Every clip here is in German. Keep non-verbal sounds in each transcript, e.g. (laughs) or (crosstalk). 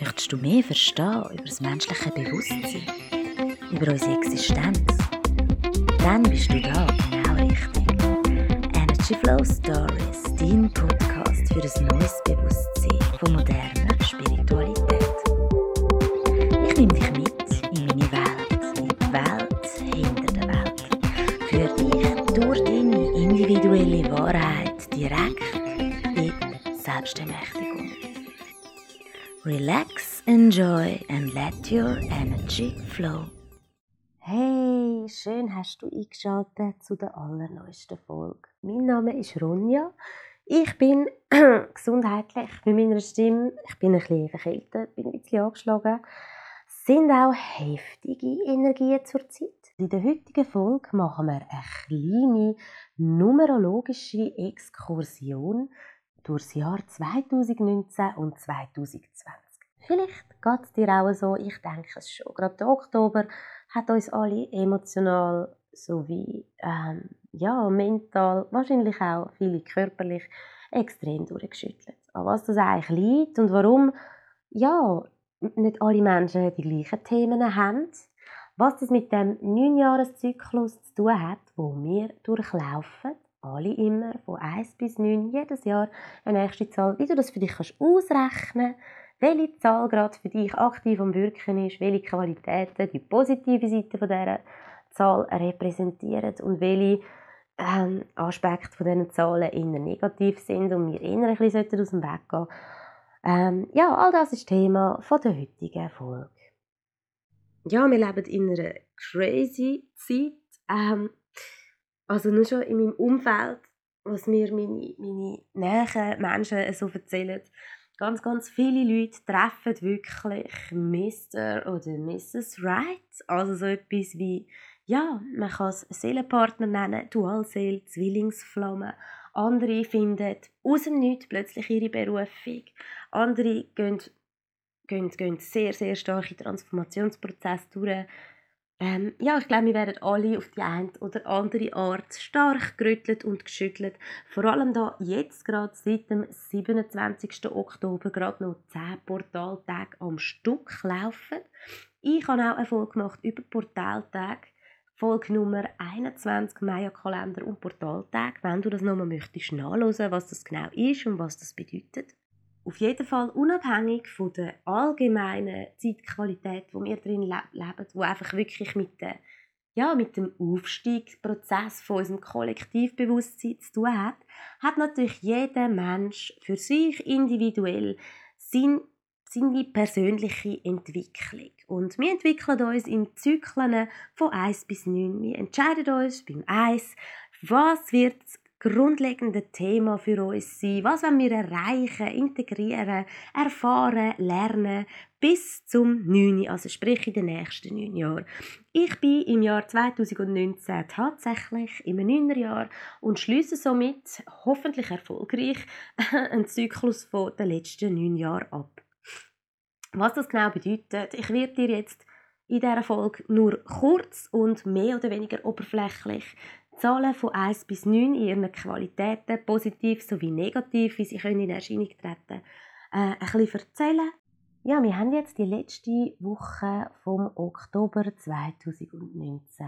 Möchtest du mehr verstehen über das menschliche Bewusstsein, über unsere Existenz? Dann bist du da genau richtig. Energy Flow Stories, dein Podcast für ein neues Bewusstsein von moderner Spiritualität. Ich nehme dich mit in meine Welt, in die Welt hinter der Welt. Für dich durch deine individuelle Wahrheit direkt in Selbstermächtigung. Relax, enjoy and let your energy flow. Hey, schön hast du eingeschaltet zu der allerneuesten Folge. Mein Name ist Ronja. Ich bin (clears throat) gesundheitlich mit meiner Stimme. Ich bin ein bisschen verkältet, bin ein bisschen angeschlagen. Es sind auch heftige Energien zurzeit. In der heutigen Folge machen wir eine kleine numerologische Exkursion durchs Jahr 2019 und 2020. Vielleicht geht es dir auch so, ich denke es schon. Gerade der Oktober hat uns alle emotional sowie ähm, ja, mental, wahrscheinlich auch viele körperlich extrem durchgeschüttelt. An was das eigentlich liegt und warum ja, nicht alle Menschen die gleichen Themen haben. Was das mit dem Neunjahreszyklus zu tun hat, wo wir durchlaufen alle immer, von 1 bis 9, jedes Jahr eine nächste Zahl, wie du das für dich kannst ausrechnen welche Zahl gerade für dich aktiv am Wirken ist, welche Qualitäten die positive Seite von dieser Zahl repräsentieren und welche ähm, Aspekte von diesen Zahlen eher negativ sind und wir eher ein bisschen aus dem Weg gehen ähm, Ja, all das ist Thema von der heutigen Folge. Ja, wir leben in einer crazy Zeit. Ähm, also nur schon in meinem Umfeld, was mir meine, meine näheren Menschen so erzählen, ganz, ganz viele Leute treffen wirklich Mr. oder Mrs. Right. Also so etwas wie, ja, man kann es Seelenpartner nennen, Dualseele, Zwillingsflamme. Andere finden aus dem Nichts plötzlich ihre Berufung. Andere gehen, gehen, gehen sehr, sehr starke Transformationsprozesse durch ähm, ja, ich glaube, wir werden alle auf die eine oder andere Art stark gerüttelt und geschüttelt. Vor allem da jetzt gerade seit dem 27. Oktober gerade noch 10 Portaltage am Stück laufen. Ich habe auch eine Folge gemacht über Portaltage. Folge Nummer 21, Maya-Kalender und Portaltag. Wenn du das nochmal möchtest nachlesen, was das genau ist und was das bedeutet auf jeden Fall unabhängig von der allgemeinen Zeitqualität, wo wir drin leben, wo einfach wirklich mit, der, ja, mit dem Aufstiegsprozess von unserem Kollektivbewusstsein zu tun hat, hat natürlich jeder Mensch für sich individuell sein, seine persönliche Entwicklung. Und wir entwickeln uns in Zyklen von 1 bis 9. Wir entscheiden uns beim 1, was wird grundlegende Thema für uns sein? Was wollen wir erreichen, integrieren, erfahren, lernen bis zum 9., also sprich in den nächsten 9 Jahren? Ich bin im Jahr 2019 tatsächlich im 9. Jahr und schließe somit hoffentlich erfolgreich (laughs) einen Zyklus von den letzten 9 Jahren ab. Was das genau bedeutet, ich werde dir jetzt in dieser Folge nur kurz und mehr oder weniger oberflächlich Zahlen von 1 bis 9 in ihren Qualitäten, positiv sowie negativ, wie sie können in Erscheinung treten äh, ein bisschen erzählen. Ja, wir haben jetzt die letzte Woche vom Oktober 2019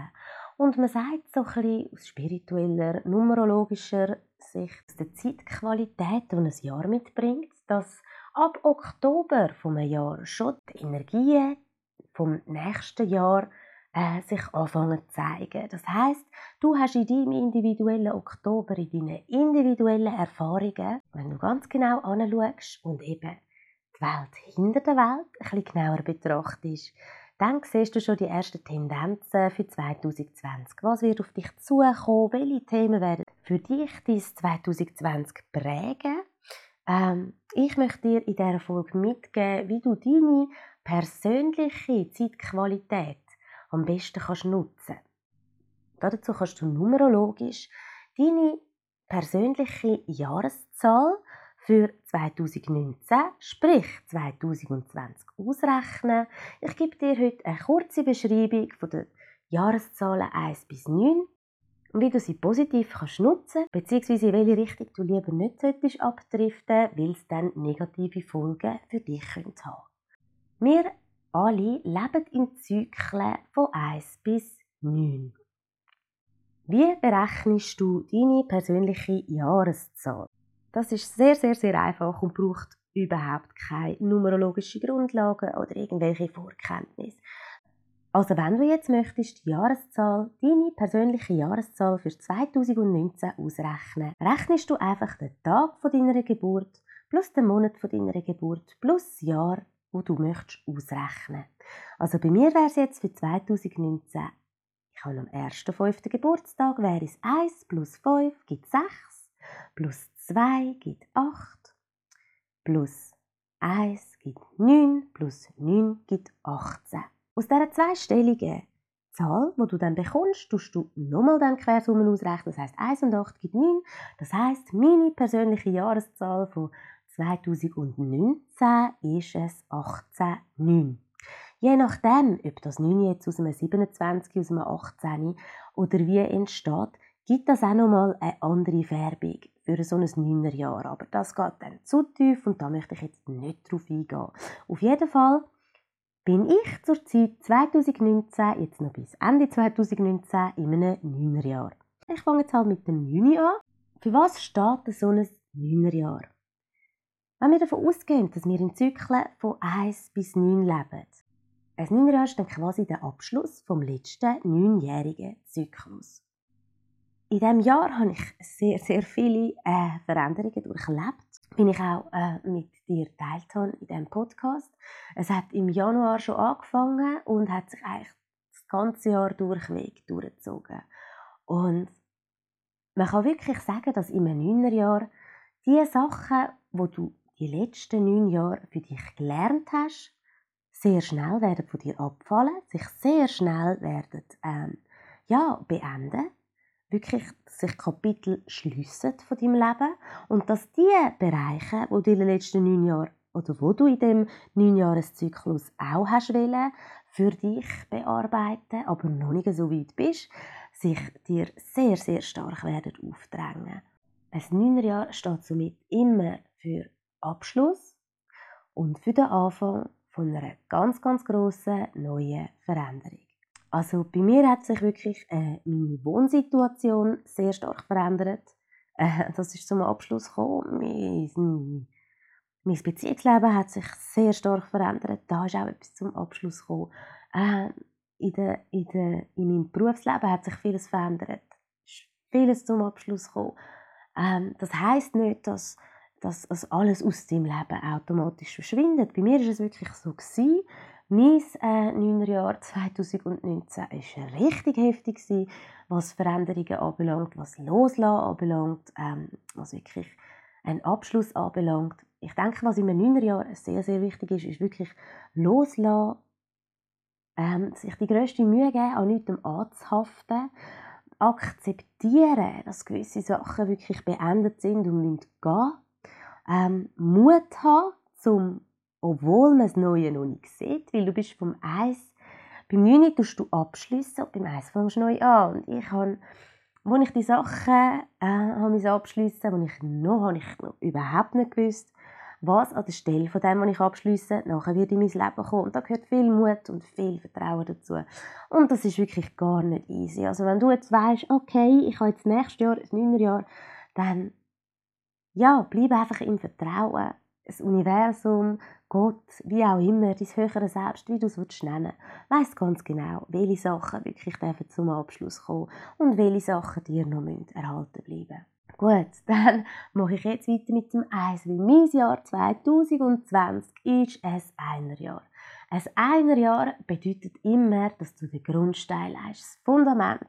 und man sagt so ein bisschen aus spiritueller, numerologischer Sicht, dass die Zeitqualität, die ein Jahr mitbringt, dass ab Oktober vom Jahr schon die Energien vom nächsten Jahr äh, sich anfangen zu zeigen. Das heißt, du hast in deinem individuellen Oktober, in deinen individuellen Erfahrungen, wenn du ganz genau anschaust und eben die Welt hinter der Welt ein bisschen genauer betrachtest, dann siehst du schon die ersten Tendenzen für 2020. Was wird auf dich zukommen? Welche Themen werden für dich dieses 2020 prägen? Ähm, ich möchte dir in dieser Folge mitgeben, wie du deine persönliche Zeitqualität am besten kannst nutzen Dazu kannst du numerologisch deine persönliche Jahreszahl für 2019, sprich 2020 ausrechnen. Ich gebe dir heute eine kurze Beschreibung von den Jahreszahlen 1 bis 9 und wie du sie positiv kannst nutzen bzw. in welche Richtung du lieber nicht solltest abdriften weil es dann negative Folgen für dich haben könnte. Wir alle leben in Zyklen von 1 bis 9. Wie berechnest du deine persönliche Jahreszahl? Das ist sehr, sehr, sehr einfach und braucht überhaupt keine numerologische Grundlagen oder irgendwelche Vorkenntnisse. Also wenn du jetzt möchtest die Jahreszahl, deine persönliche Jahreszahl für 2019 ausrechnen, rechnest du einfach den Tag von deiner Geburt plus den Monat von deiner Geburt plus das Jahr, wo du möchtest ausrechnen. Also bei mir wäre es jetzt für 2019, ich habe am 1.5. Geburtstag, wäre es 1 plus 5 gibt 6, plus 2 gibt 8, plus 1 gibt 9, plus 9 gibt 18. Aus dieser zweistelligen Zahl, die du dann bekommst, tust du nochmal dann Quersummen ausrechnen. Das heißt 1 und 8 gibt 9. Das heißt, meine persönliche Jahreszahl von 2019 ist es 18,9. Je nachdem, ob das 9 jetzt aus einem 27, aus einem 18 oder wie entsteht, gibt das auch nochmal eine andere Färbung für so ein 9er Jahr. Aber das geht dann zu tief und da möchte ich jetzt nicht drauf eingehen. Auf jeden Fall bin ich zur Zeit 2019, jetzt noch bis Ende 2019, in einem 9er Jahr. Ich fange jetzt halt mit dem 9 an. Für was steht so ein 9er Jahr? Wenn wir davon ausgehen, dass wir in Zyklen von 1 bis 9 leben, ein 9er Jahr ist dann quasi der Abschluss vom letzten 9-jährigen Zyklus. In diesem Jahr habe ich sehr, sehr viele äh, Veränderungen durchlebt bin ich auch äh, mit dir geteilt habe in diesem Podcast. Es hat im Januar schon angefangen und hat sich eigentlich das ganze Jahr durchweg durchgezogen. Und man kann wirklich sagen, dass im einem Jahr die Sachen, wo du die letzten neun Jahre für dich gelernt hast, sehr schnell werden von dir abfallen, sich sehr schnell werden ähm, ja, beenden wirklich sich Kapitel schliessen von deinem Leben und dass die Bereiche, wo du in den letzten neun Jahren oder wo du in dem Neunjahreszyklus auch hast wollen, für dich bearbeiten, aber noch nicht so weit bist, sich dir sehr, sehr stark werden aufdrängen. Ein Neunerjahr steht somit immer für Abschluss und für den Anfang von einer ganz, ganz grossen neuen Veränderung. Also bei mir hat sich wirklich äh, meine Wohnsituation sehr stark verändert. Äh, das ist zum Abschluss gekommen. Mein, mein Beziehungsleben hat sich sehr stark verändert. Da ist auch etwas zum Abschluss gekommen. Äh, in, der, in, der, in meinem Berufsleben hat sich vieles verändert. Ist vieles zum Abschluss gekommen. Ähm, das heißt nicht, dass, dass, dass alles aus deinem Leben automatisch verschwindet. Bei mir ist es wirklich so gewesen, mein äh, 9. Jahr 2019 war richtig heftig, was Veränderungen anbelangt, was Loslassen anbelangt, ähm, was wirklich einen Abschluss anbelangt. Ich denke, was in meinem 9. Jahr sehr, sehr wichtig ist, ist wirklich loslassen, ähm, sich die grösste Mühe geben, an nichts anzuhaften, akzeptieren, dass gewisse Sachen wirklich beendet sind und müssen gehen, ähm, Mut haben, zum obwohl man das Neue noch nicht sieht, weil du bist vom Eis, beim 9 tust du abschliessen und beim Eis fängst du neu an. Und ich habe, wo ich die Sachen äh, habe abschliessen wo ich noch, habe ich noch überhaupt nicht gewusst, was an der Stelle von dem, was ich abschließe, nachher wird in mein Leben kommen. Und da gehört viel Mut und viel Vertrauen dazu. Und das ist wirklich gar nicht easy. Also wenn du jetzt weißt, okay, ich habe jetzt nächstes Jahr, das 9. Jahr, dann ja, bleib einfach im Vertrauen. Das Universum Gott, wie auch immer, dein höhere Selbst, wie du es nennen willst, ganz genau, welche Sachen wirklich zum Abschluss kommen und welche Sachen dir noch erhalten bleiben Gut, (laughs) dann mache ich jetzt weiter mit dem Eis, weil mein Jahr 2020 ist ein Einerjahr. Ein Einerjahr bedeutet immer, dass du den Grundstein leist, das Fundament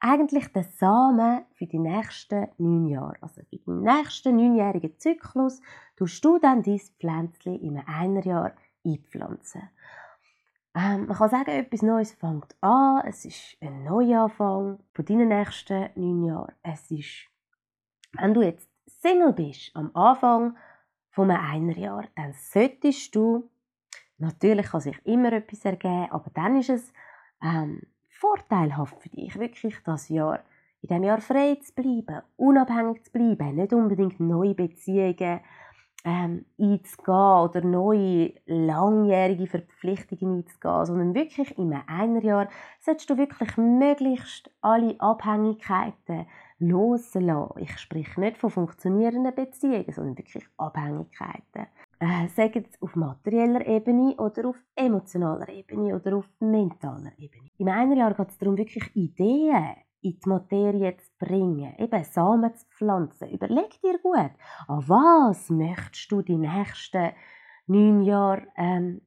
eigentlich der Samen für die nächsten neun Jahre. Also für den nächsten neunjährigen Zyklus tust du dann dein Pflänzchen in einem Jahr einpflanzen. Ähm, man kann sagen, etwas Neues fängt an. Es ist ein Neuanfang von deinen nächsten neun Jahren. Es ist, wenn du jetzt Single bist am Anfang von einem Jahr, dann solltest du, natürlich kann sich immer etwas ergeben, aber dann ist es ähm, vorteilhaft für dich, wirklich das Jahr, in diesem Jahr frei zu bleiben, unabhängig zu bleiben, nicht unbedingt neue Beziehungen ähm, einzugehen oder neue langjährige Verpflichtungen einzugehen, sondern wirklich in einem Jahr solltest du wirklich möglichst alle Abhängigkeiten loslassen. Ich spreche nicht von funktionierenden Beziehungen, sondern wirklich Abhängigkeiten. Äh, sagen es auf materieller Ebene oder auf emotionaler Ebene oder auf mentaler Ebene. Im einen Jahr geht es darum, wirklich Ideen in die Materie zu bringen, eben Samen zu pflanzen. Überleg dir gut, an was möchtest du die nächsten neun Jahre ähm,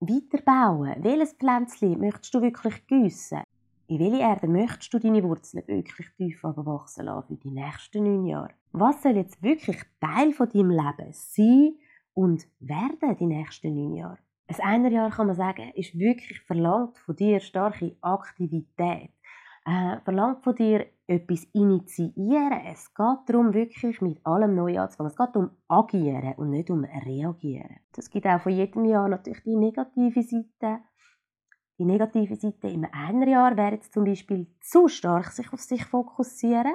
weiterbauen? Welches Pflänzchen möchtest du wirklich gießen? In welche Erde möchtest du deine Wurzeln wirklich tief wachsen lassen für die nächsten neun Jahre? Was soll jetzt wirklich Teil von deinem Leben sein und werden die nächsten neun Jahre? Ein einer Jahr kann man sagen, ist wirklich verlangt von dir starke Aktivität äh, verlangt von dir etwas initiieren. Es geht darum, wirklich mit allem neu anzufangen. Es geht um agieren und nicht um reagieren. Es gibt auch von jedem Jahr natürlich die negative Seite. Die negative Seite im einen Jahr wäre jetzt zum Beispiel zu stark sich auf sich fokussieren,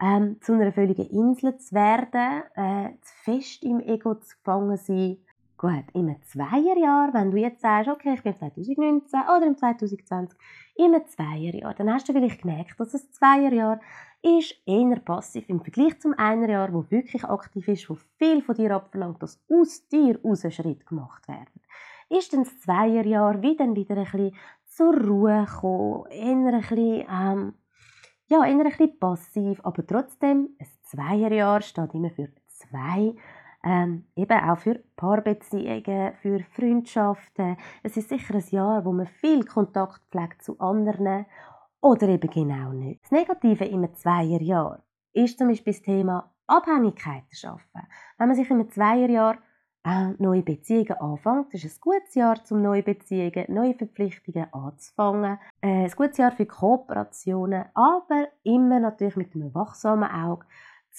ähm, zu einer völligen Insel zu werden, äh, zu fest im Ego zu gefangen sein, Gut, einem Zweierjahr, wenn du jetzt sagst, okay, ich bin 2019 oder im 2020, in einem Zweierjahr, dann hast du vielleicht gemerkt, dass ein Zweierjahr ist eher passiv im Vergleich zum Einerjahr, wo wirklich aktiv ist, wo viel von dir abverlangt, dass aus dir aus ein Schritt gemacht werden. Ist dann das Zweierjahr wieder, wieder ein bisschen zur Ruhe gekommen, eher ein bisschen, ähm, ja, eher ein bisschen passiv, aber trotzdem, ein Zweierjahr steht immer für zwei ähm, eben auch für Paarbeziehungen, für Freundschaften. Es ist sicher ein Jahr, wo man viel Kontakt pflegt zu anderen oder eben genau nicht. Das Negative im Zweierjahr ist zum Beispiel das Thema Abhängigkeiten schaffen. Wenn man sich im Zweierjahr äh, neue Beziehungen anfängt, ist es ein gutes Jahr, um neue Beziehungen, neue Verpflichtungen anzufangen. Äh, ein gutes Jahr für Kooperationen, aber immer natürlich mit einem wachsamen Auge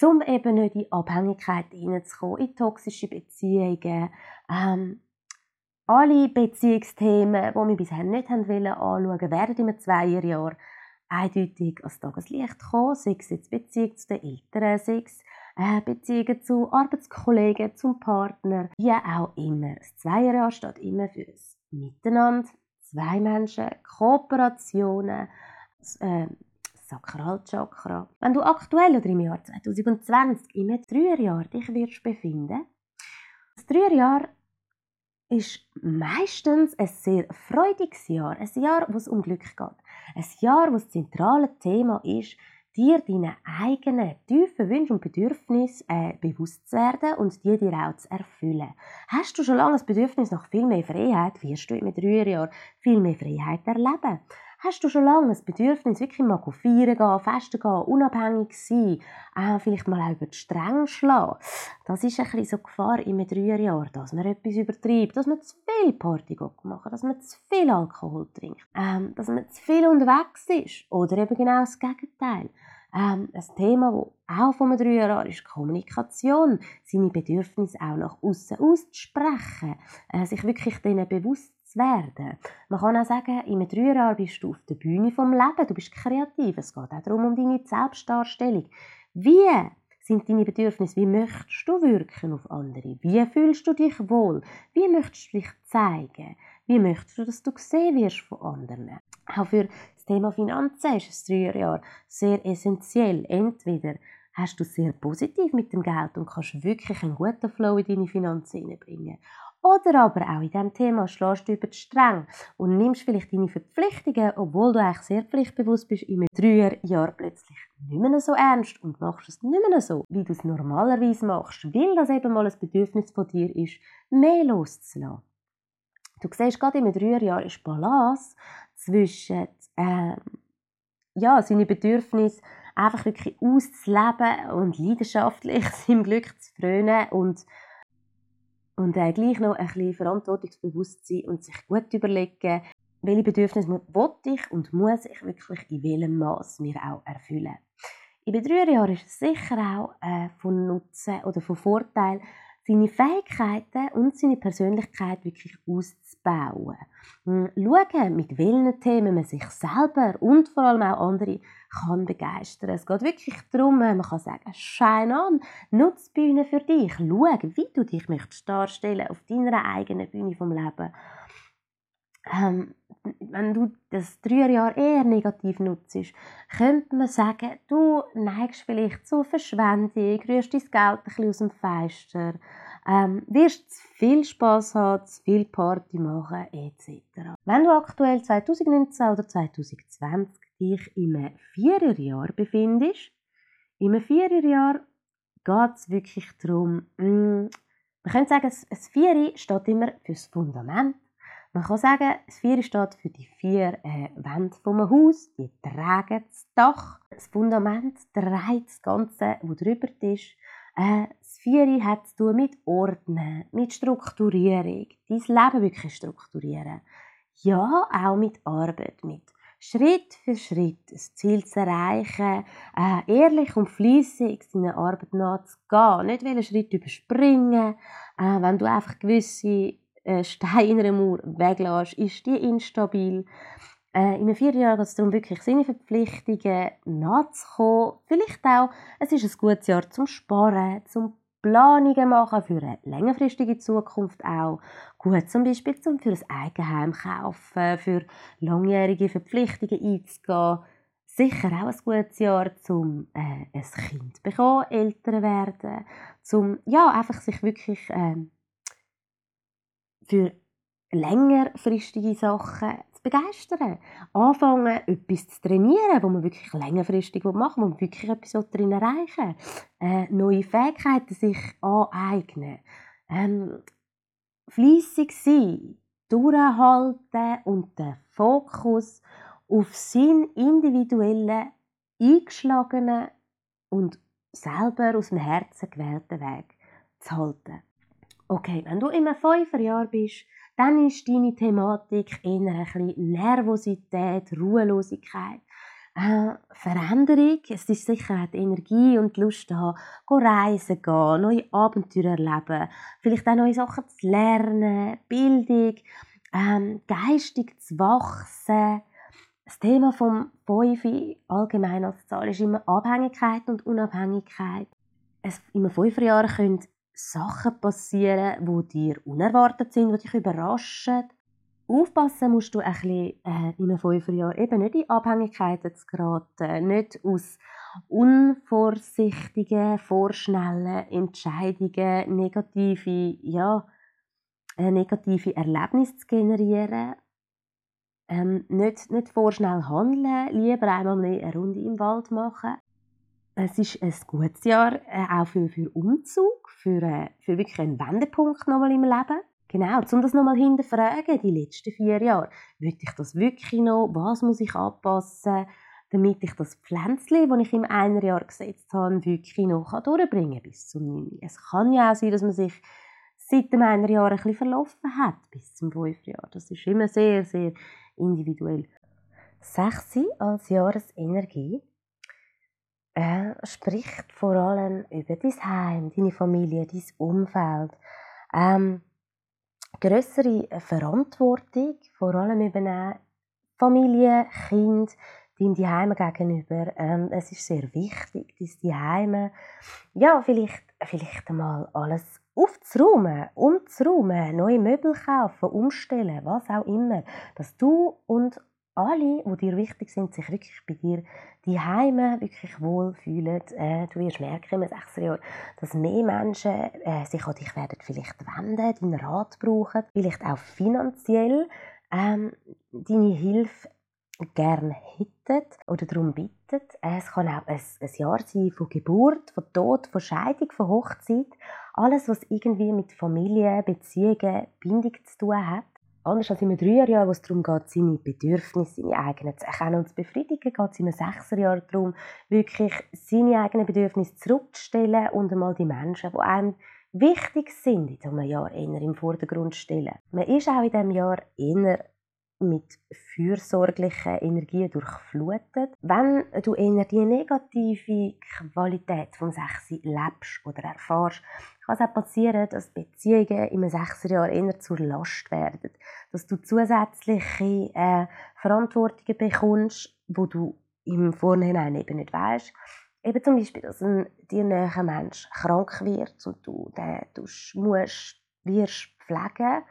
um eben nicht in Abhängigkeit hineinzukommen, in toxische Beziehungen. Ähm, alle Beziehungsthemen, die wir bisher nicht haben wollen, anschauen, werden im Zweierjahr eindeutig als Tageslicht kommen, sei es jetzt Beziehung zu den Eltern, sei es Beziehungen zu Arbeitskollegen, zum Partner, wie auch immer. Das Zweierjahr steht immer für das Miteinander, zwei Menschen, Kooperationen, äh, Sakralchakra. Wenn du aktuell oder im Jahr 2020 im Dreierjahr dich wirst befinden, das Dreierjahr ist meistens ein sehr freudiges Jahr, ein Jahr, wo es um Glück geht, ein Jahr, wo das zentrale Thema ist, dir deine eigenen tiefen Wünsche und Bedürfnisse äh, bewusst zu werden und die dir auch zu erfüllen. Hast du schon lange das Bedürfnis nach viel mehr Freiheit, wirst du im Dreierjahr viel mehr Freiheit erleben. Hast du schon lange das Bedürfnis, wirklich mal feiern gehen, festen gehen, unabhängig sein, äh, vielleicht mal auch über die Stränge schlagen? Das ist ein bisschen so Gefahr im Dreierjahr, dass man etwas übertreibt, dass man zu viel Party machen, dass man zu viel Alkohol trinkt, ähm, dass man zu viel unterwegs ist oder eben genau das Gegenteil. Ähm, ein Thema, das auch von einem Dreierjahr ist Kommunikation, seine Bedürfnisse auch nach außen auszusprechen, äh, sich wirklich denen bewusst zu werden. Man kann auch sagen, im Dreierjahr bist du auf der Bühne vom Leben, du bist kreativ. Es geht auch darum, um deine Selbstdarstellung. Wie sind deine Bedürfnisse? Wie möchtest du wirken auf andere? Wie fühlst du dich wohl? Wie möchtest du dich zeigen? Wie möchtest du, dass du gesehen wirst von anderen? Auch für Thema Finanzen ist das Dreierjahr sehr essentiell. Entweder hast du sehr positiv mit dem Geld und kannst wirklich einen guten Flow in deine Finanzen hineinbringen. Oder aber auch in diesem Thema schlägst du über die Stränge und nimmst vielleicht deine Verpflichtungen, obwohl du eigentlich sehr pflichtbewusst bist, im Jahr plötzlich nicht mehr so ernst und machst es nicht mehr so, wie du es normalerweise machst, weil das eben mal ein Bedürfnis von dir ist, mehr loszulassen. Du siehst, gerade im Jahr ist Balance zwischen äh, ja, seine Bedürfnisse einfach wirklich auszuleben und leidenschaftlich (laughs) seinem Glück zu frönen und und äh, gleich noch ein bisschen verantwortungsbewusst sein und sich gut überlegen, welche Bedürfnisse will ich und muss ich wirklich in welchem Maß mir auch erfüllen. In drei Jahren ist es sicher auch äh, von Nutzen oder von Vorteil, seine Fähigkeiten und seine Persönlichkeit wirklich auszubauen. Hm, schauen, mit welchen Themen man sich selber und vor allem auch andere kann begeistern. Es geht wirklich darum, man kann sagen, schein an, nutze die Bühne für dich, schau, wie du dich möchtest darstellen auf deiner eigenen Bühne vom Leben. Ähm, wenn du das Jahr eher negativ nutzt, könnte man sagen, du neigst vielleicht zur Verschwendung, rührst dein Geld ein bisschen aus dem Fenster, ähm, wirst zu viel Spass haben, zu viel Party machen, etc. Wenn du aktuell 2019 oder 2020 dich im Viererjahr befindest, im Viererjahr geht es wirklich darum, mh, mm, man könnte sagen, das Vieri steht immer fürs Fundament, man kann sagen, das Vier steht für die vier äh, Wände vom Haus, die tragen das Dach. Das Fundament trägt das Ganze, was drüber ist. Äh, das Vier hat zu tun mit Ordnen, mit Strukturierung, dein Leben wirklich strukturieren. Ja, auch mit Arbeit, mit Schritt für Schritt das Ziel zu erreichen, äh, ehrlich und fließig seiner Arbeit nachzugehen, nicht einen Schritt überspringen, äh, wenn du einfach gewisse äh, Stein in einer Mauer weglässt, ist die instabil. Äh, in einem Vierjahr geht es darum, wirklich seine Verpflichtungen nachzukommen. Vielleicht auch, es ist ein gutes Jahr zum Sparen, zum Planungen machen für eine längerfristige Zukunft auch. Gut zum Beispiel zum für ein Eigenheim kaufen, für langjährige Verpflichtungen einzugehen. Sicher auch ein gutes Jahr zum äh, ein Kind bekommen, älter werden, zum ja einfach sich wirklich äh, für längerfristige Sachen zu begeistern. Anfangen, etwas zu trainieren, wo man wirklich längerfristig machen will, wo man wirklich etwas darin erreichen äh, Neue Fähigkeiten sich aneignen. Ähm, Fleissig sein, durchhalten und den Fokus auf seinen individuellen, eingeschlagenen und selber aus dem Herzen gewählten Weg zu halten. Okay, wenn du im Fünferjahr bist, dann ist deine Thematik eher ein bisschen Nervosität, Ruhelosigkeit, äh, Veränderung. Es ist sicher die Energie und die Lust da, reisen gehen, neue Abenteuer erleben, vielleicht auch neue Sachen zu lernen, Bildung, ähm, geistig zu wachsen. Das Thema vom Fünfi allgemein als Zahl ist immer Abhängigkeit und Unabhängigkeit. Es, Im Fünferjahr können Sachen passieren, die dir unerwartet sind, die dich überraschen. Aufpassen musst du ein bisschen äh, in einem Fünferjahr eben nicht in Abhängigkeiten zu geraten, nicht aus unvorsichtigen, vorschnellen Entscheidungen negative, ja, äh, negative Erlebnisse zu generieren. Ähm, nicht, nicht vorschnell handeln, lieber einmal eine Runde im Wald machen. Es ist ein gutes Jahr äh, auch für, für Umzug, für, äh, für wirklich einen Wendepunkt nochmal im Leben. Genau, um das nochmal hinterfragen, die letzten vier Jahre. Will ich das wirklich noch? Was muss ich anpassen, damit ich das Pflänzchen, das ich im einen Jahr gesetzt habe, wirklich noch durchbringen kann bis zum 9. Es kann ja auch sein, dass man sich seit dem einen Jahr ein bisschen verlaufen hat bis zum fünften Jahr. Das ist immer sehr, sehr individuell. Sechsi als Jahresenergie er spricht vor allem über dein Heim, deine Familie, dein Umfeld. Ähm, größere Verantwortung, vor allem übernehmen, Familie, Kind, deinem Heim gegenüber. Ähm, es ist sehr wichtig, dass die Heime, ja, vielleicht, vielleicht einmal alles aufzuräumen, umzuräumen, neue Möbel kaufen, umstellen, was auch immer, dass du und alle, die dir wichtig sind, sich wirklich bei dir die Heime wirklich wohlfühlen. Äh, du wirst merken im sechsten Jahr, dass mehr Menschen äh, sich an dich werden vielleicht wenden, deinen Rat brauchen, vielleicht auch finanziell ähm, deine Hilfe gerne hätten oder darum bitten. Äh, es kann auch ein, ein Jahr sein von Geburt, von Tod, von Scheidung, von Hochzeit. Alles, was irgendwie mit Familie, Beziehungen, Bindung zu tun hat. Anders als im Dreierjahr, wo es darum geht, seine Bedürfnisse, seine eigenen zu erkennen und zu befriedigen, geht es im Sechserjahr darum, wirklich seine eigenen Bedürfnisse zurückzustellen und einmal die Menschen, die einem wichtig sind, in diesem Jahr eher im Vordergrund stellen. Man ist auch in diesem Jahr eher mit fürsorglichen Energien durchflutet. Wenn du eher die negative Qualität vom Sechsi lebst oder erfährst, kann es auch passieren, dass Beziehungen im Sechserjahr eher zur Last werden. Dass du zusätzliche äh, Verantwortungen bekommst, wo du im Vorhinein eben nicht weißt. Eben zum Beispiel, dass ein dir näherer Mensch krank wird und du den musst, wirst pflegen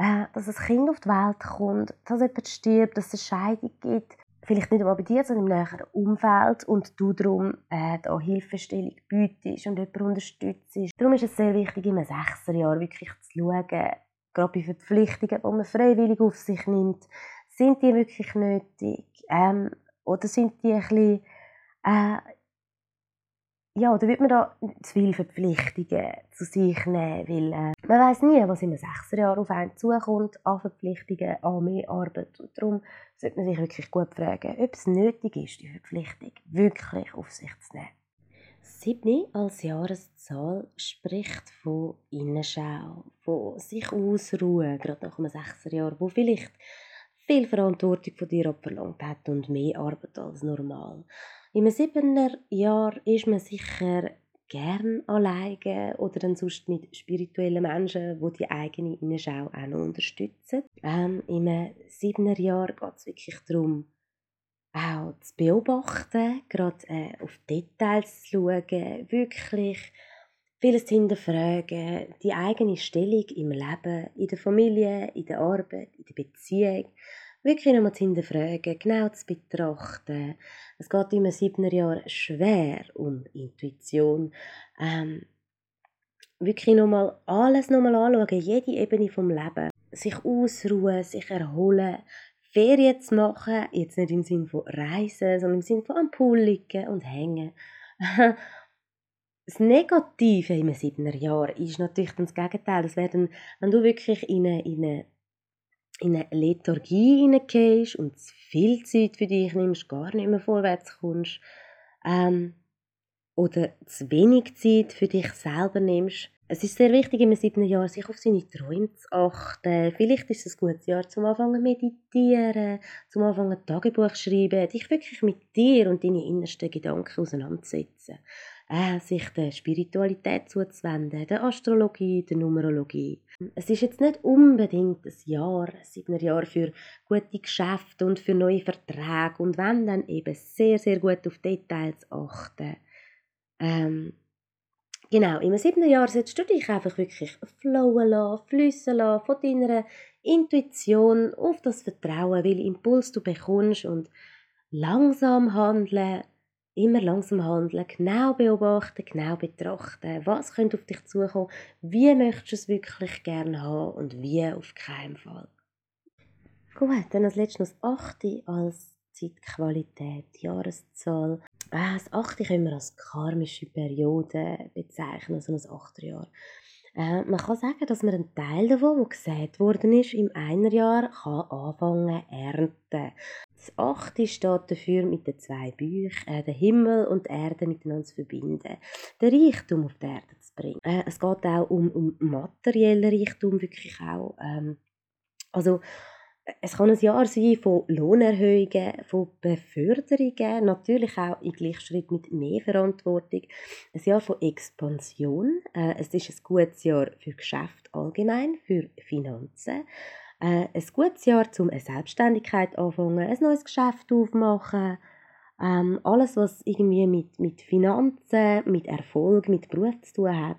äh, dass ein Kind auf die Welt kommt, dass jemand stirbt, dass es eine Scheidung gibt, vielleicht nicht einmal bei dir, sondern im näheren Umfeld. Und du darum äh, da Hilfestellung bietest und jemanden unterstützt. Darum ist es sehr wichtig, im Sechserjahr wirklich zu schauen, gerade bei Verpflichtungen, die man freiwillig auf sich nimmt, sind die wirklich nötig? Ähm, oder sind die ein bisschen äh, ja, oder wird man da zu viele Verpflichtungen zu sich nehmen, weil äh, man weiß nie, was in einem Sechserjahr auf einen zukommt, an Verpflichtungen, an mehr Arbeit. Und darum sollte man sich wirklich gut fragen, ob es nötig ist, die Verpflichtung wirklich auf sich zu nehmen. Siebni als Jahreszahl spricht von Innenschau, von sich ausruhen, gerade nach einem Sechserjahr, wo vielleicht viel Verantwortung von dir abverlangt hat und mehr Arbeit als normal. Im siebener Jahr ist man sicher gern alleine oder dann sonst mit spirituellen Menschen, die die eigene Innenschau auch noch unterstützen. Ähm, Im siebener Jahr geht es wirklich darum, auch zu beobachten, gerade äh, auf Details zu schauen, wirklich vieles zu hinterfragen, die eigene Stellung im Leben, in der Familie, in der Arbeit, in der Beziehung, wirklich nochmal zu hinterfragen, genau zu betrachten. Es geht im siebner Jahr schwer um Intuition. Ähm, wirklich nochmal alles nochmal anschauen, jede Ebene vom Leben. Sich ausruhen, sich erholen, Ferien zu machen, jetzt nicht im Sinne von Reisen, sondern im Sinne von am Pool liegen und hängen. Das Negative im siebner Jahr ist natürlich dann das Gegenteil. Das wäre wenn du wirklich in eine, in eine in eine Lethargie hineingehst und zu viel Zeit für dich nimmst, gar nicht mehr vorwärts kommst, ähm, oder zu wenig Zeit für dich selber nimmst. Es ist sehr wichtig, im siebten Jahr sich auf seine Träume zu achten. Vielleicht ist es ein gutes Jahr zum Anfangen meditieren, zum Anfangen Tagebuch schreiben, dich wirklich mit dir und deinen innersten Gedanken auseinandersetzen äh, sich der Spiritualität zuzuwenden, der Astrologie, der Numerologie. Es ist jetzt nicht unbedingt ein Jahr, ein Jahr für gute Geschäfte und für neue Verträge und wenn dann eben sehr, sehr gut auf Details achten. Ähm, genau, im siebten Jahr solltest du dich einfach wirklich flowen lassen, fliessen lassen von deiner Intuition auf das Vertrauen, weil Impuls du bekommst und langsam handeln, immer langsam handeln, genau beobachten, genau betrachten, was könnte auf dich zukommen, wie möchtest du es wirklich gerne haben und wie auf keinen Fall. Gut, dann als letztes das 8. als Zeitqualität, Jahreszahl. Ah, das 8. können wir als karmische Periode bezeichnen, also ein 8. Jahr. Äh, man kann sagen, dass man einen Teil davon, der gesät worden ist, im einer Jahr kann anfangen ernten. Das achte steht dafür, mit den zwei Büchern äh, den Himmel und die Erde miteinander zu verbinden, den Reichtum auf die Erde zu bringen. Äh, es geht auch um, um materiellen Reichtum, wirklich auch. Ähm, also es kann ein Jahr sein von Lohnerhöhungen, von Beförderungen, natürlich auch im Gleichschritt mit mehr Verantwortung. Ein Jahr von Expansion. Äh, es ist ein gutes Jahr für Geschäft allgemein, für Finanzen. Äh, ein gutes Jahr, um eine Selbstständigkeit anfangen, ein neues Geschäft aufmachen. Ähm, alles, was irgendwie mit, mit Finanzen, mit Erfolg, mit Beruf zu tun hat.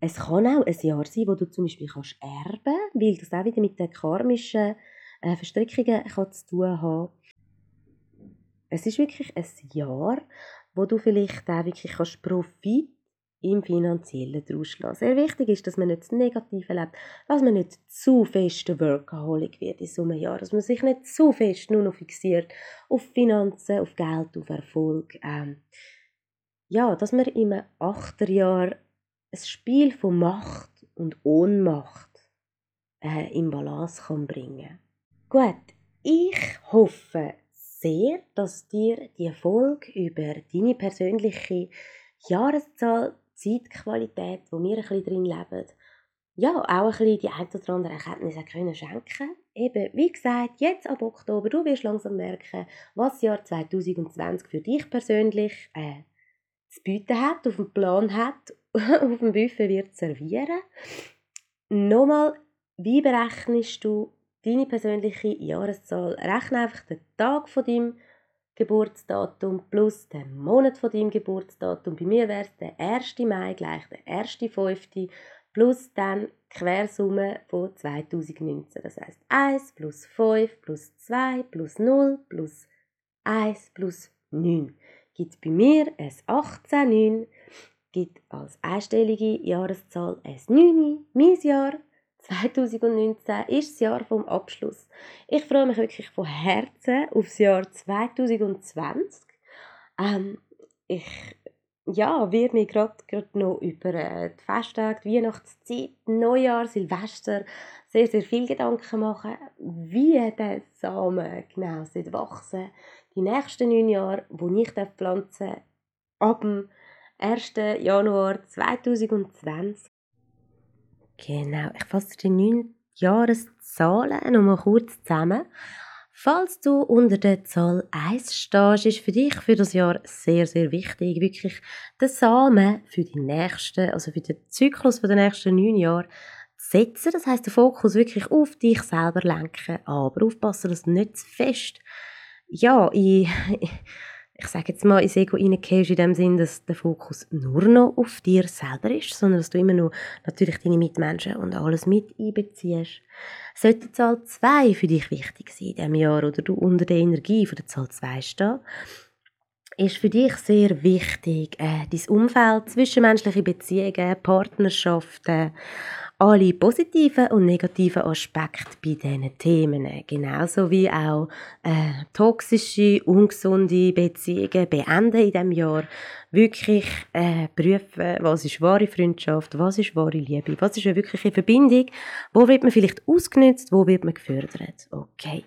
Es kann auch ein Jahr sein, wo du zum Beispiel kannst erben weil das auch wieder mit den karmischen äh, Verstrickungen kann zu tun haben. Es ist wirklich ein Jahr, wo du vielleicht auch wirklich kannst Profit im Finanziellen daraus lassen. Sehr wichtig ist, dass man nicht das Negative lebt, dass man nicht zu fest der Workaholic wird in so einem Jahr, dass man sich nicht zu fest nur noch fixiert auf Finanzen, auf Geld, auf Erfolg. Ähm, ja, dass man im Achterjahr ein Spiel von Macht und Ohnmacht äh, in Balance kann bringen Gut, ich hoffe sehr, dass dir die Folge über deine persönliche Jahreszahl, Zeitqualität, wo wir ein bisschen drin leben, ja, auch ein bisschen die ein oder andere Erkenntnisse können schenken eben, wie gesagt, jetzt ab Oktober, du wirst langsam merken, was das Jahr 2020 für dich persönlich äh, zu bieten hat, auf dem Plan hat, (laughs) auf dem Buffet wird servieren. Nochmal, wie berechnest du deine persönliche Jahreszahl? Rechne einfach den Tag von deinem Geburtsdatum plus den Monat von deinem Geburtsdatum. Bei mir wäre es der 1. Mai gleich der 1.5. plus dann Quersumme von 2019. Das heißt 1 plus 5 plus 2 plus 0 plus 1 plus 9. Gibt bei mir ein 18, 9, gibt als einstellige Jahreszahl ein 9. Mein Jahr 2019 ist das Jahr vom Abschluss. Ich freue mich wirklich von Herzen auf das Jahr 2020. Ähm, ich ja, werde mir gerade noch über äh, die Festtage, die Weihnachtszeit, Neujahr, Silvester sehr, sehr viel Gedanken machen, wie der Samen genau wachsen Die nächsten neun Jahre, die ich pflanzen darf, ab dem 1. Januar 2020 Genau, ich fasse die neun Jahreszahlen noch mal kurz zusammen. Falls du unter der Zahl 1 stehst, ist für dich für das Jahr sehr, sehr wichtig, wirklich den Samen für die nächsten, also für den Zyklus der nächsten neun Jahre zu setzen. Das heißt, den Fokus wirklich auf dich selber lenken, aber aufpassen, dass du nicht zu fest, ja, ich, ich sage jetzt mal, ins Ego reingehst, in dem Sinn, dass der Fokus nur noch auf dir selber ist, sondern dass du immer noch natürlich deine Mitmenschen und alles mit einbeziehst. Sollte die Zahl 2 für dich wichtig sein in diesem Jahr oder du unter der Energie von der Zahl 2 stehen, ist für dich sehr wichtig, äh, dein Umfeld, zwischenmenschliche Beziehungen, Partnerschaften, alle positiven und negativen Aspekte bei diesen Themen, genauso wie auch äh, toxische, ungesunde Beziehungen beenden in diesem Jahr, wirklich äh, prüfen, was ist wahre Freundschaft, was ist wahre Liebe, was ist eine wirkliche Verbindung, wo wird man vielleicht ausgenutzt, wo wird man gefördert. Okay.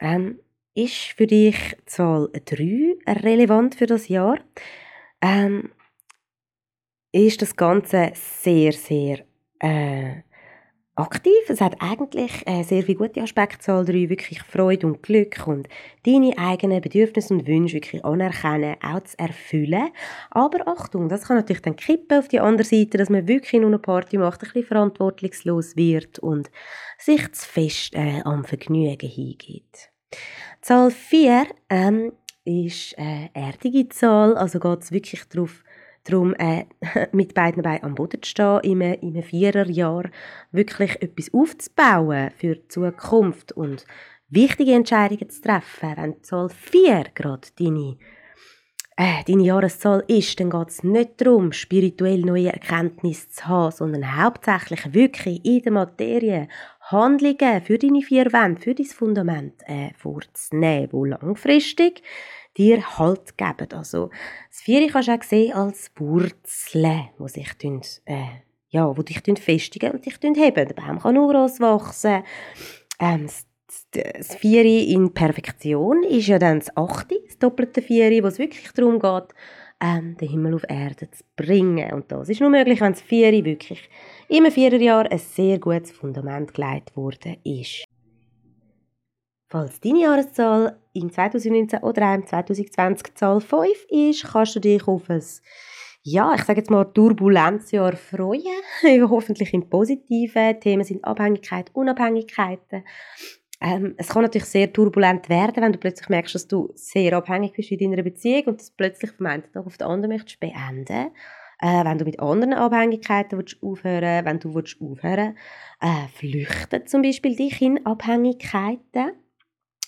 Ähm, ist für dich Zahl 3 relevant für das Jahr? Ähm, ist das Ganze sehr, sehr äh, aktiv. Es hat eigentlich äh, sehr viele gute Aspekte, Zahl 3, wirklich Freude und Glück und deine eigenen Bedürfnisse und Wünsche wirklich anerkennen, auch zu erfüllen. Aber Achtung, das kann natürlich dann kippen auf die andere Seite, dass man wirklich nur eine Party macht, ein bisschen verantwortungslos wird und sich zu fest äh, am Vergnügen Zahl 4 ähm, ist eine erdige Zahl, also geht es wirklich darauf, Darum äh, (laughs) mit beiden Beinen am Boden zu stehen, in einem, in einem Viererjahr wirklich etwas aufzubauen für die Zukunft und wichtige Entscheidungen zu treffen. Wenn Zahl 4 gerade deine, äh, deine Jahreszahl ist, dann geht es nicht darum, spirituell neue Erkenntnisse zu haben, sondern hauptsächlich wirklich in der Materie Handlungen für deine vier Wände, für dein Fundament äh, vorzunehmen, die langfristig dir Halt geben. Also, das Vieri kannst du auch sehen als Wurzeln, die sich äh, ja, wo dich festigen und dich heben. Der Baum kann nur gross wachsen. Ähm, das Vieri in Perfektion ist ja dann das Achte, das doppelte Vieri, wo es wirklich darum geht, ähm, den Himmel auf Erde zu bringen. Und das ist nur möglich, wenn das Vieri wirklich im Viererjahr ein sehr gutes Fundament gelegt worden ist. Falls deine Jahreszahl in 2019 oder im 2020 Zahl 5 ist, kannst du dich auf ein, ja, ich sage jetzt mal, Turbulenzjahr freuen. (laughs) Hoffentlich im Positiven. Themen sind Abhängigkeit, Unabhängigkeiten. Ähm, es kann natürlich sehr turbulent werden, wenn du plötzlich merkst, dass du sehr abhängig bist in deiner Beziehung und das plötzlich vom einen Tag auf den anderen möchtest beenden. Äh, wenn du mit anderen Abhängigkeiten willst aufhören wenn du willst aufhören äh, flüchten zum Beispiel dich in Abhängigkeiten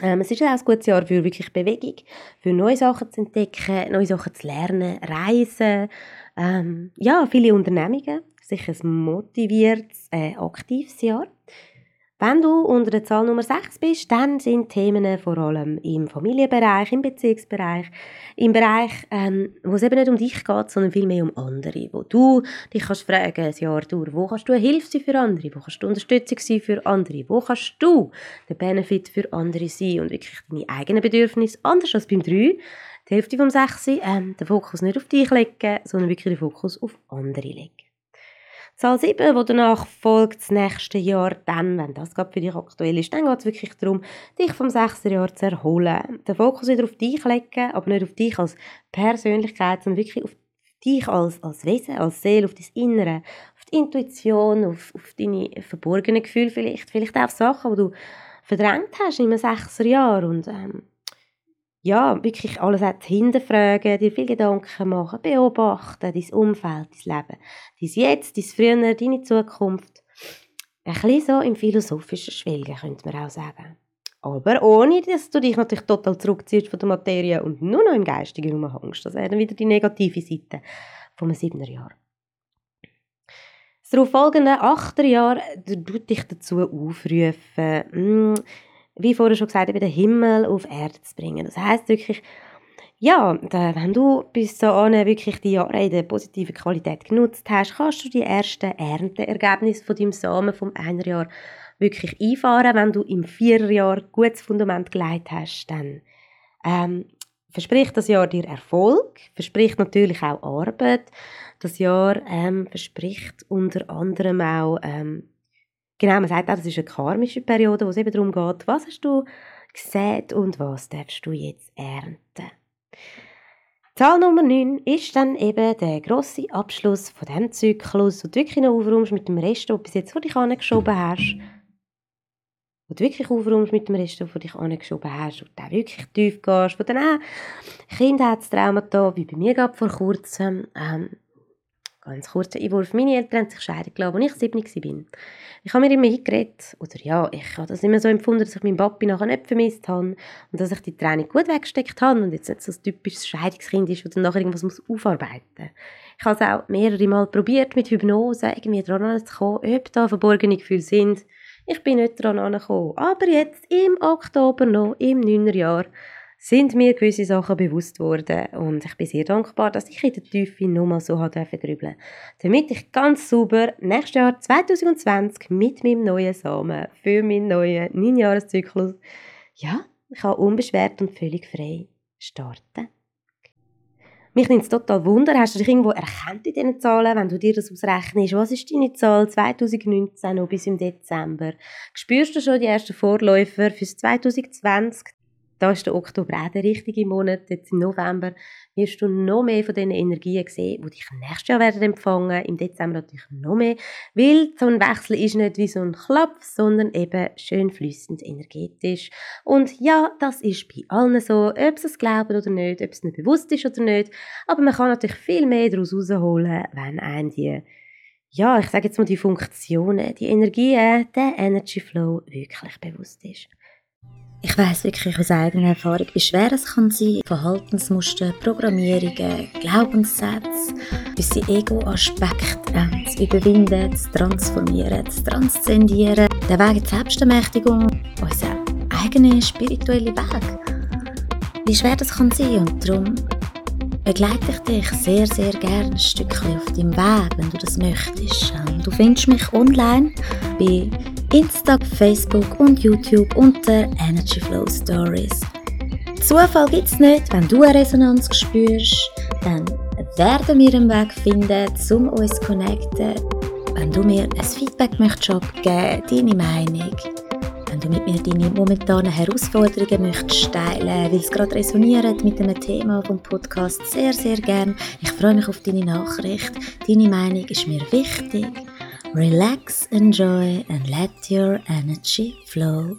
ähm, es ist auch ein gutes Jahr für wirklich Bewegung, für neue Sachen zu entdecken, neue Sachen zu lernen, reisen. Ähm, ja, viele Unternehmungen. Sicher ein motiviertes, äh, aktives Jahr. Wenn du unter der Zahl Nummer 6 bist, dann sind Themen vor allem im Familienbereich, im Beziehungsbereich, im Bereich, ähm, wo es eben nicht um dich geht, sondern vielmehr um andere, wo du dich kannst fragen, ein Jahr durch, wo kannst du eine Hilfe sein für andere, wo kannst du Unterstützung sein für andere, wo kannst du der Benefit für andere sein und wirklich deine eigenen Bedürfnisse, anders als beim 3, die Hälfte vom 6, ähm, den Fokus nicht auf dich legen, sondern wirklich den Fokus auf andere legen. Zahl 7, wo danach folgt das nächste Jahr, dann, wenn das gerade für dich aktuell ist, dann geht es wirklich darum, dich vom 6. Jahr zu erholen. Den Fokus wieder auf dich legen, aber nicht auf dich als Persönlichkeit, sondern wirklich auf dich als, als Wesen, als Seele, auf dein Innere, auf die Intuition, auf, auf deine verborgenen Gefühle vielleicht, vielleicht auch auf Sachen, die du verdrängt hast in einem 6. Jahr und ähm, ja, wirklich alles hinterfragen, dir viele Gedanken machen, beobachten, dein Umfeld, dein Leben, dein Jetzt, dein Früher, deine Zukunft. Ein bisschen so im philosophischen Schwelgen, könnte man auch sagen. Aber ohne, dass du dich natürlich total zurückziehst von der Materie und nur noch im Geistigen rumhängst. Das wäre dann wieder die negative Seite vom siebten Jahr. Das darauf folgende achte Jahr tut dich dazu aufrufen, mm, wie vorher schon gesagt, den Himmel auf Erde zu bringen. Das heißt wirklich, ja, wenn du bis dahin wirklich die Jahre in der positiven Qualität genutzt hast, kannst du die ersten Ernteergebnisse von deinem Samen vom einer Jahr wirklich einfahren. Wenn du im Viererjahr gutes Fundament gelegt hast, dann ähm, verspricht das Jahr dir Erfolg, verspricht natürlich auch Arbeit. Das Jahr ähm, verspricht unter anderem auch ähm, Genau, man sagt auch, das ist eine karmische Periode, wo es eben darum geht, was hast du gesät und was darfst du jetzt ernten. Zahl Nummer 9 ist dann eben der grosse Abschluss von diesem Zyklus, wo du wirklich noch aufräumst mit dem Rest, den du bis jetzt vor dich angeschoben hast. Wo du wirklich aufräumst mit dem Rest, den du vor dich angeschoben hast, du auch wirklich tief gehst, wo dann auch Kindheitstraumata, wie bei mir gerade vor kurzem, ähm, Ganz kurzer Einwurf. Meine Eltern haben sich scheiden gelassen, als ich sieben war. Ich habe mir immer eingeredet, oder ja, ich habe das immer so empfunden, dass ich meinen Papi nachher nicht vermisst habe und dass ich die Training gut weggesteckt habe und jetzt nicht so ein typisches Scheidungskind ist, das dann nachher irgendwas muss aufarbeiten muss. Ich habe es auch mehrere Mal probiert, mit Hypnose irgendwie daran zu kommen, ob da verborgene Gefühle sind. Ich bin nicht daran gekommen. Aber jetzt, im Oktober noch, im 9. Jahr, sind mir gewisse Sachen bewusst worden und ich bin sehr dankbar, dass ich in der Tiefe nochmal so grübeln durfte, damit ich ganz sauber nächstes Jahr 2020 mit meinem neuen Samen für meinen neuen 9-Jahres-Zyklus, ja, kann unbeschwert und völlig frei starten. Mich nimmt es total Wunder, hast du dich irgendwo erkannt in diesen Zahlen, wenn du dir das ausrechnest? Was ist deine Zahl 2019 noch bis im Dezember? Spürst du schon die ersten Vorläufer fürs 2020? Da ist der Oktober auch der richtige Monat. Jetzt im November wirst du noch mehr von diesen Energien sehen, die dich nächstes Jahr werden empfangen. Im Dezember natürlich noch mehr. Weil so ein Wechsel ist nicht wie so ein Klapp, sondern eben schön flüssend energetisch. Und ja, das ist bei allen so, ob sie es glauben oder nicht, ob es nicht bewusst ist oder nicht. Aber man kann natürlich viel mehr daraus herausholen, wenn einem die ja, ich sage jetzt mal die Funktionen, die Energien, der Energy Flow wirklich bewusst ist. Ich weiß wirklich aus eigener Erfahrung, wie schwer es kann sein, Verhaltensmuster, Programmierungen, Glaubenssätze, unsere Ego-Aspekte äh, zu überwinden, zu transformieren, zu transzendieren. Der Weg die Selbstermächtigung, unser eigener spiritueller Weg. Wie schwer das kann sein und darum begleite ich dich sehr, sehr gerne ein Stückchen auf deinem Weg, wenn du das möchtest. Ähm, du findest mich online bei Insta, Facebook und YouTube unter Energy Flow Stories. Zufall gibt es nicht, wenn du eine Resonanz spürst, dann werden wir einen Weg finden, um uns zu connecten. Wenn du mir ein Feedback möchtest abgeben, deine Meinung, wenn du mit mir deine momentanen Herausforderungen möchtest teilen, weil es gerade resoniert mit dem Thema vom Podcast, sehr, sehr gern. Ich freue mich auf deine Nachricht. Deine Meinung ist mir wichtig. Relax, enjoy, and let your energy flow